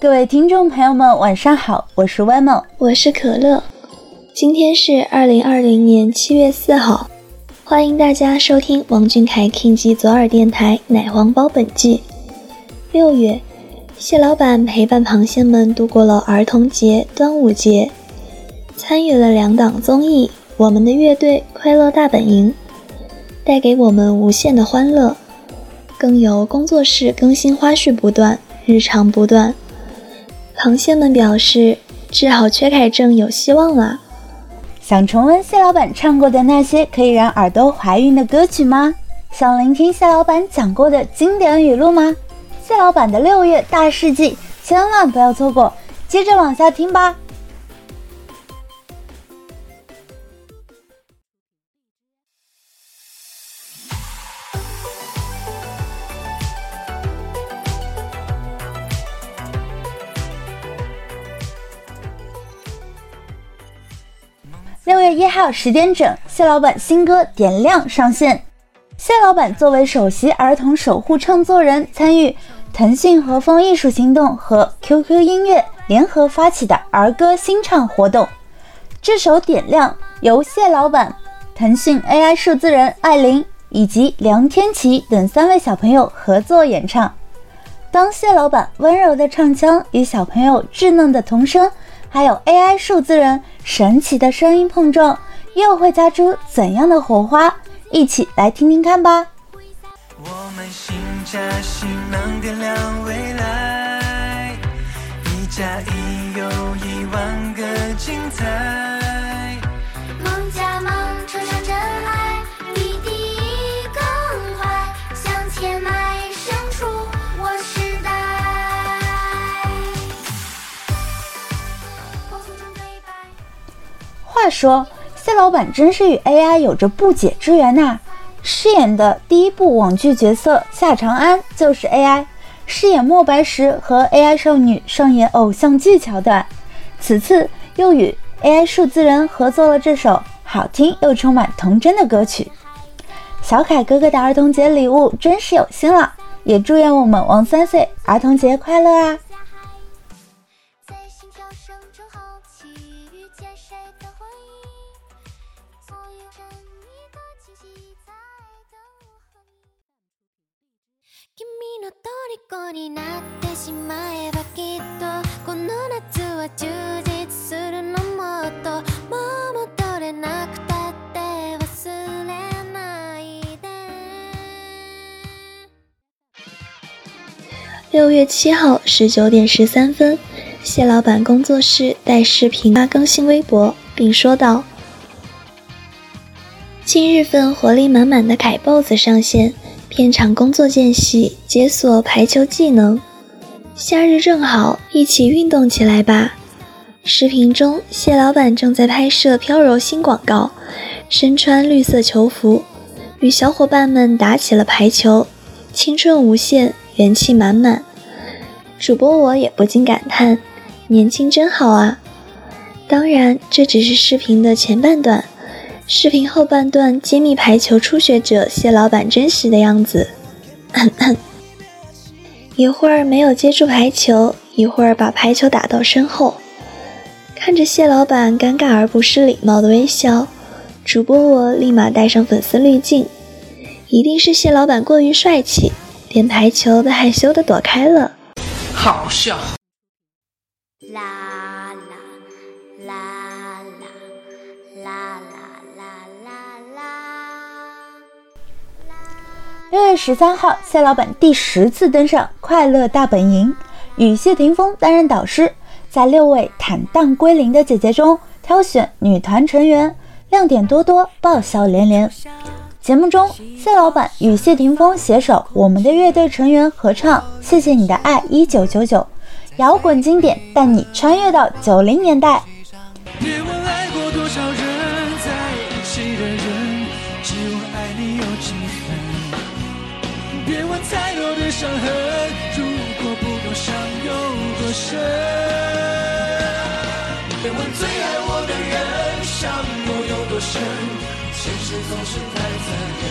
各位听众朋友们，晚上好，我是 w 梦，我是可乐，今天是二零二零年七月四号。欢迎大家收听王俊凯 King 级左耳电台奶黄包本季。六月，蟹老板陪伴螃蟹们度过了儿童节、端午节，参与了两档综艺《我们的乐队》《快乐大本营》，带给我们无限的欢乐。更有工作室更新花絮不断，日常不断。螃蟹们表示，治好缺钙症有希望了！想重温谢老板唱过的那些可以让耳朵怀孕的歌曲吗？想聆听谢老板讲过的经典语录吗？谢老板的六月大事记，千万不要错过！接着往下听吧。六月一号十点整，谢老板新歌《点亮》上线。谢老板作为首席儿童守护唱作人，参与腾讯和风艺术行动和 QQ 音乐联合发起的儿歌新唱活动。这首《点亮》由谢老板、腾讯 AI 数字人艾琳以及梁天琪等三位小朋友合作演唱。当谢老板温柔的唱腔与小朋友稚嫩的童声。还有 AI 数字人神奇的声音碰撞，又会擦出怎样的火花？一起来听听看吧。我们新家新能点亮未来，一加一有一万个精彩。话说，谢老板真是与 AI 有着不解之缘呐！饰演的第一部网剧角色夏长安就是 AI，饰演莫白时和 AI 少女上演偶像剧桥段。此次又与 AI 数字人合作了这首好听又充满童真的歌曲。小凯哥哥的儿童节礼物真是有心了，也祝愿我们王三岁儿童节快乐啊！六月七号十九点十三分，谢老板工作室带视频发更新微博，并说道：“今日份活力满满的凯 boss 上线。”片场工作间隙解锁排球技能，夏日正好，一起运动起来吧！视频中，谢老板正在拍摄飘柔新广告，身穿绿色球服，与小伙伴们打起了排球，青春无限，元气满满。主播我也不禁感叹：年轻真好啊！当然，这只是视频的前半段。视频后半段揭秘排球初学者谢老板真实的样子，一会儿没有接住排球，一会儿把排球打到身后，看着谢老板尴尬而不失礼貌的微笑，主播我立马带上粉丝滤镜，一定是谢老板过于帅气，连排球都害羞的躲开了。好笑。啦啦六月十三号，谢老板第十次登上《快乐大本营》，与谢霆锋担任导师，在六位坦荡归零的姐姐中挑选女团成员，亮点多多，爆笑连连。节目中，谢老板与谢霆锋携手我们的乐队成员合唱《谢谢你的爱一九九九》，摇滚经典带你穿越到九零年代。别问太多的伤痕，如果不够伤有多深。别问最爱我的人，伤又有多深，现实总是太残忍。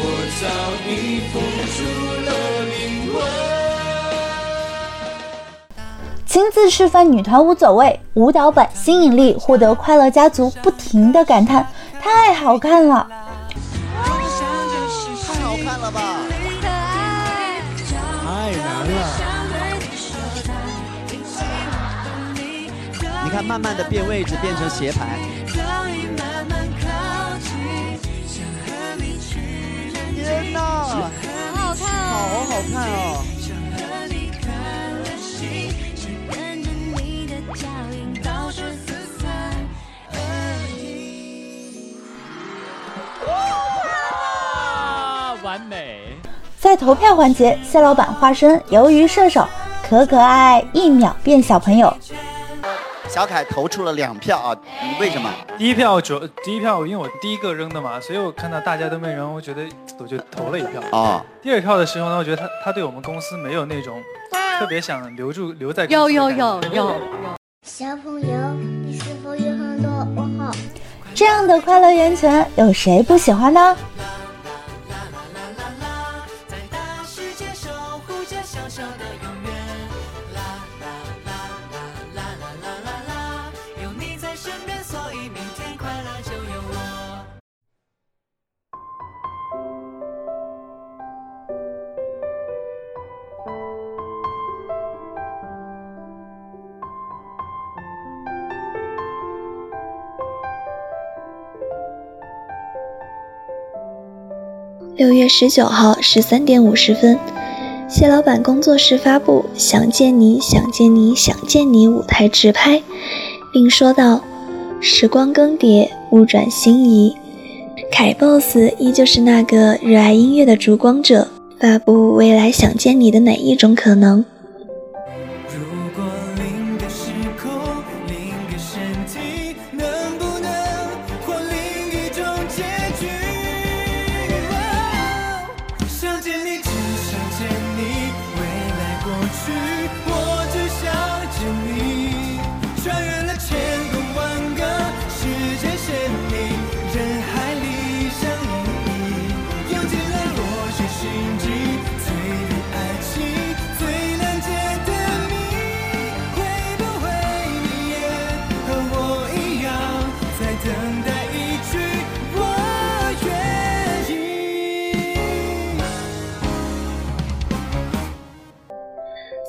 我早已付出了灵魂。亲自示范女团无走位舞蹈版新引力，获得快乐家族不停的感叹：太好看了！太难了！你看，慢慢的变位置，变成斜排。天哪，好好看哦！好好看哦！在投票环节，蟹老板化身鱿鱼射手，可可爱爱，一秒变小朋友。小凯投出了两票啊，为什么？第一票主第一票，因为我第一个扔的嘛，所以我看到大家都没扔，我觉得我就投了一票。啊，第二票的时候呢，我觉得他他对我们公司没有那种特别想留住留在公司有有有有，小朋友，你是否有很多问号？这样的快乐源泉，有谁不喜欢呢？六月十九号十三点五十分，谢老板工作室发布《想见你，想见你，想见你》舞台直拍，并说道：“时光更迭，物转星移，凯 boss 依旧是那个热爱音乐的烛光者，发布未来想见你的哪一种可能？”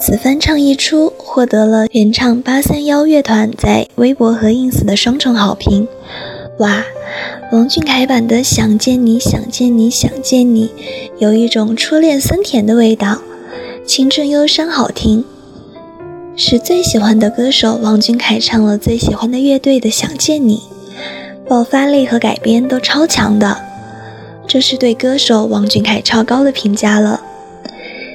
此翻唱一出，获得了原唱八三幺乐团在微博和 ins 的双重好评。哇，王俊凯版的《想见你，想见你，想见你》，有一种初恋酸甜的味道，青春忧伤好听。是最喜欢的歌手王俊凯唱了最喜欢的乐队的《想见你》，爆发力和改编都超强的，这是对歌手王俊凯超高的评价了。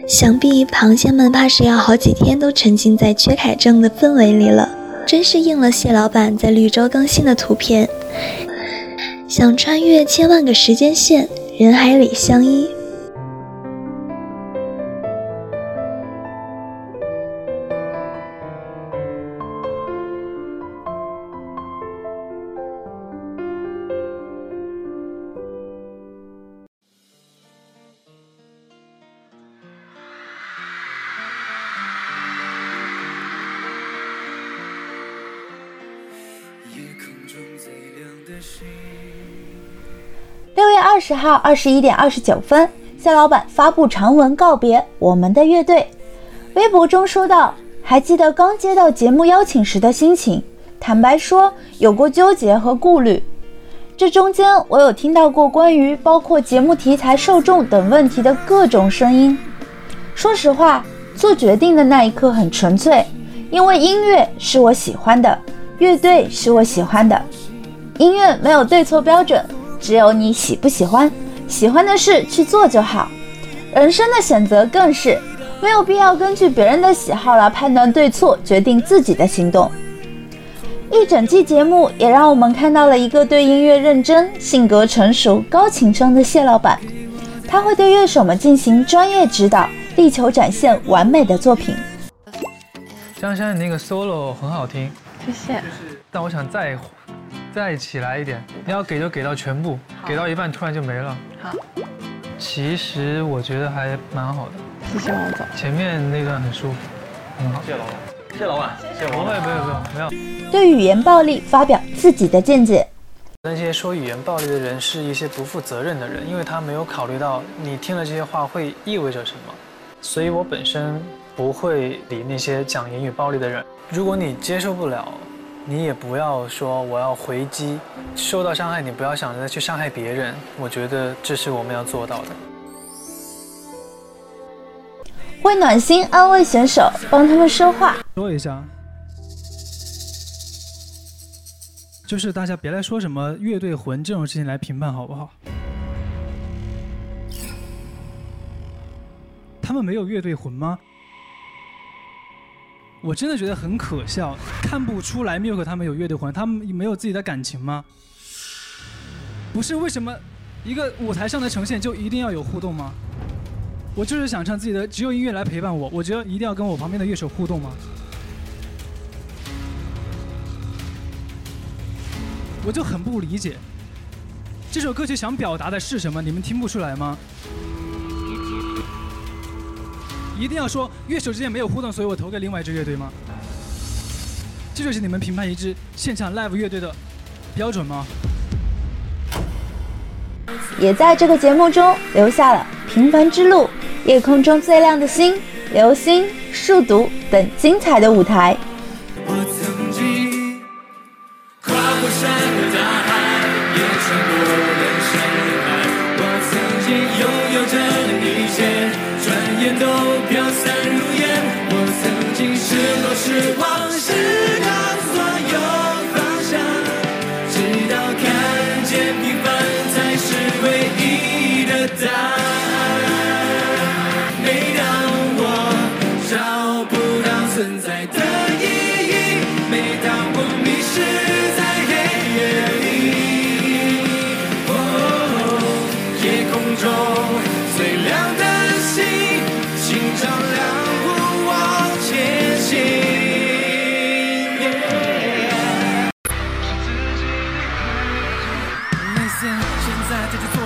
想必螃蟹们怕是要好几天都沉浸在缺钙症的氛围里了，真是应了蟹老板在绿洲更新的图片。想穿越千万个时间线，人海里相依。十号二十一点二十九分，夏老板发布长文告别我们的乐队。微博中说道：“还记得刚接到节目邀请时的心情，坦白说有过纠结和顾虑。这中间我有听到过关于包括节目题材、受众等问题的各种声音。说实话，做决定的那一刻很纯粹，因为音乐是我喜欢的，乐队是我喜欢的。音乐没有对错标准，只有你喜不喜欢，喜欢的事去做就好。人生的选择更是。”没有必要根据别人的喜好来判断对错，决定自己的行动。一整季节目也让我们看到了一个对音乐认真、性格成熟、高情商的谢老板。他会对乐手们进行专业指导，力求展现完美的作品。江山，你那个 solo 很好听，谢谢。但我想再再起来一点，你要给就给到全部，给到一半突然就没了。好。其实我觉得还蛮好的。谢谢王总。前面那段很舒服，很好。谢谢老板，谢谢老板，谢谢不会，不会，不会，不用。对语言暴力发表自己的见解。那些说语言暴力的人是一些不负责任的人，因为他没有考虑到你听了这些话会意味着什么。所以我本身不会理那些讲言语暴力的人。如果你接受不了，你也不要说我要回击。受到伤害，你不要想着再去伤害别人。我觉得这是我们要做到的。会暖心安慰选手，帮他们说话。说一下，就是大家别来说什么乐队魂这种事情来评判，好不好？他们没有乐队魂吗？我真的觉得很可笑，看不出来 Milk 他们有乐队魂，他们没有自己的感情吗？不是，为什么一个舞台上的呈现就一定要有互动吗？我就是想唱自己的，只有音乐来陪伴我。我觉得一定要跟我旁边的乐手互动吗？我就很不理解，这首歌曲想表达的是什么？你们听不出来吗？一定要说乐手之间没有互动，所以我投给另外一支乐队吗？这就是你们评判一支现场 live 乐队的标准吗？也在这个节目中留下了《平凡之路》。夜空中最亮的星，流星、数独等精彩的舞台。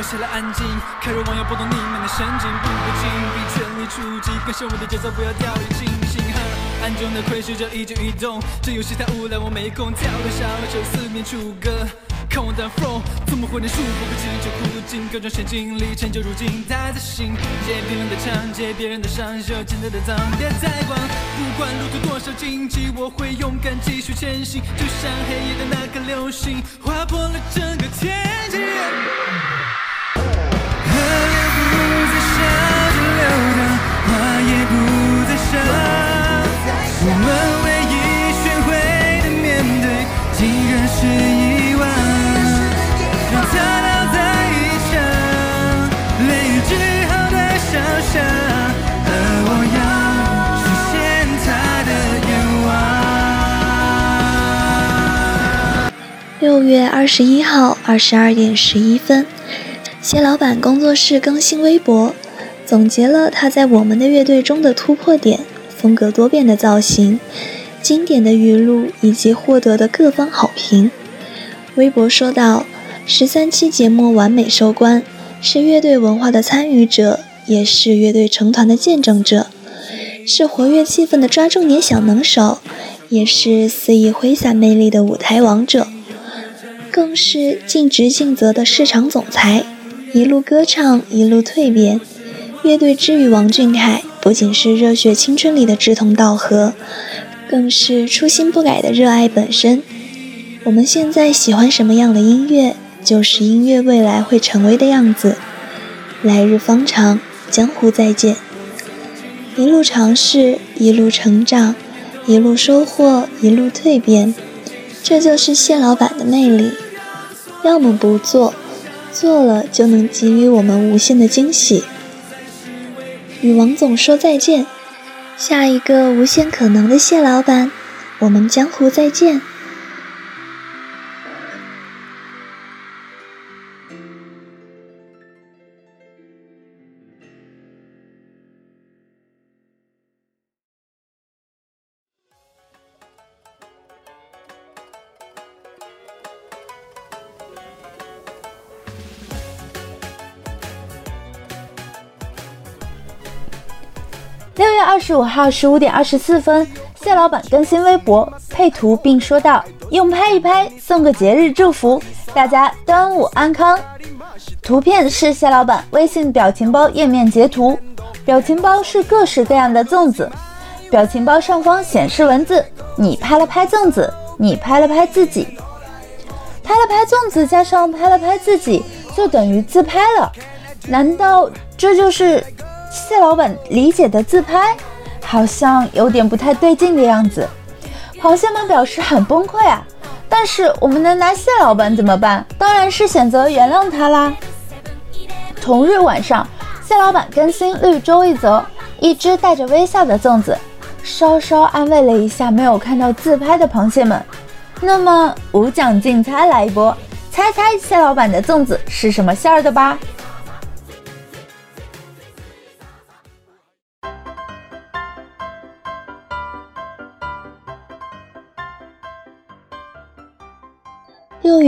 起来安静，开入网友不懂你们的神经，步步紧逼，全力出击，跟上我的节奏，不要掉以轻心。暗中的窥视着一举一动，这游戏太无聊，我没空跳个小手，四面楚歌，看我的 flow，怎么会能束缚不起就苦尽，各种陷阱里，成就如今带在心，借别人的枪，借别人的伤，手简单的脏，别再管，不管路途多少荆棘，我会勇敢继续前行，就像黑夜的那颗流星，划破了整个天际。月二十一号二十二点十一分，谢老板工作室更新微博，总结了他在我们的乐队中的突破点。风格多变的造型、经典的语录以及获得的各方好评。微博说道：“十三期节目完美收官，是乐队文化的参与者，也是乐队成团的见证者，是活跃气氛的抓重点小能手，也是肆意挥洒魅力的舞台王者，更是尽职尽责的市场总裁。一路歌唱，一路蜕变，乐队之于王俊凯不仅是热血青春里的志同道合，更是初心不改的热爱本身。我们现在喜欢什么样的音乐，就是音乐未来会成为的样子。来日方长，江湖再见。一路尝试，一路成长，一路收获，一路蜕变，这就是蟹老板的魅力。要么不做，做了就能给予我们无限的惊喜。与王总说再见，下一个无限可能的蟹老板，我们江湖再见。六月二十五号十五点二十四分，谢老板更新微博配图，并说道：“用拍一拍送个节日祝福，大家端午安康。”图片是谢老板微信表情包页面截图，表情包是各式各样的粽子，表情包上方显示文字：“你拍了拍粽子，你拍了拍自己，拍了拍粽子加上拍了拍自己，就等于自拍了。难道这就是？”谢老板理解的自拍好像有点不太对劲的样子，螃蟹们表示很崩溃啊！但是我们能拿谢老板怎么办？当然是选择原谅他啦。同日晚上，谢老板更新绿洲一则，一只带着微笑的粽子，稍稍安慰了一下没有看到自拍的螃蟹们。那么无奖竞猜来一波，猜猜谢老板的粽子是什么馅儿的吧？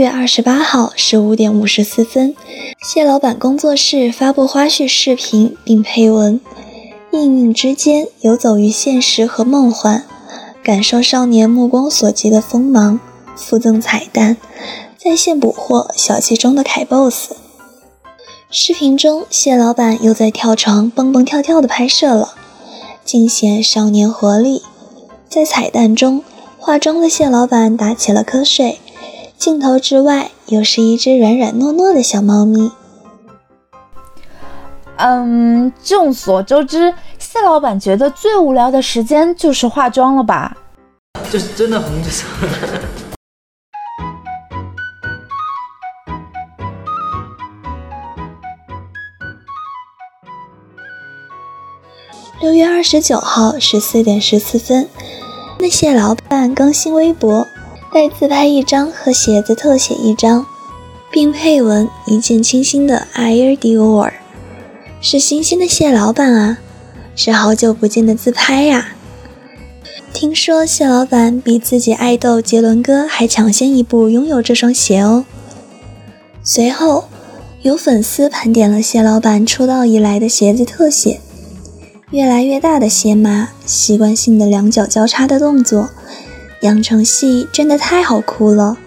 月二十八号十五点五十四分，谢老板工作室发布花絮视频，并配文：“命运之间，游走于现实和梦幻，感受少年目光所及的锋芒。”附赠彩蛋，在线捕获小气中的凯 boss。视频中，谢老板又在跳床蹦蹦跳跳的拍摄了，尽显少年活力。在彩蛋中，化妆的谢老板打起了瞌睡。镜头之外，又是一只软软糯糯的小猫咪。嗯，众所周知，谢老板觉得最无聊的时间就是化妆了吧？就是真的红着色。六月二十九号十四点十四分，那谢老板更新微博。带自拍一张和鞋子特写一张，并配文一见倾心的 I r Dior，是新鲜的谢老板啊，是好久不见的自拍呀。听说谢老板比自己爱豆杰伦哥还抢先一步拥有这双鞋哦。随后有粉丝盘点了谢老板出道以来的鞋子特写，越来越大的鞋码，习惯性的两脚交叉的动作。养成系真的太好哭了，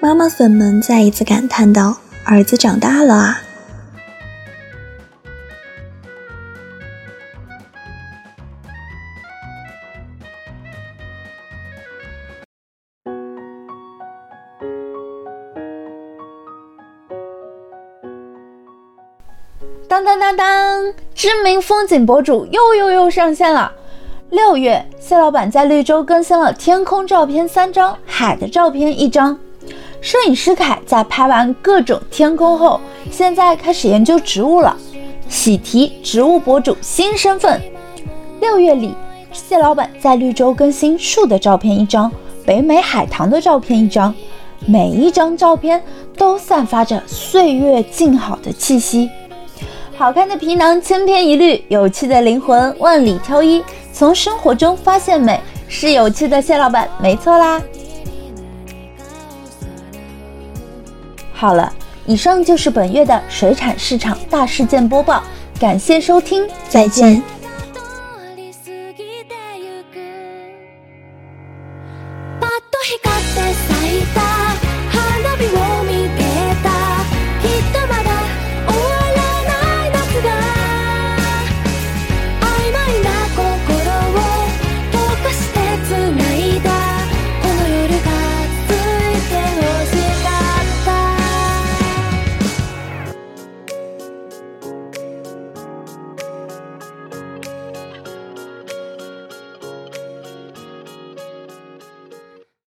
妈妈粉们再一次感叹道：“儿子长大了啊！”当当当当，知名风景博主又又又上线了。六月，谢老板在绿洲更新了天空照片三张，海的照片一张。摄影师凯在拍完各种天空后，现在开始研究植物了，喜提植物博主新身份。六月里，谢老板在绿洲更新树的照片一张，北美海棠的照片一张，每一张照片都散发着岁月静好的气息。好看的皮囊千篇一律，有趣的灵魂万里挑一。从生活中发现美是有趣的，蟹老板没错啦。好了，以上就是本月的水产市场大事件播报，感谢收听，再见。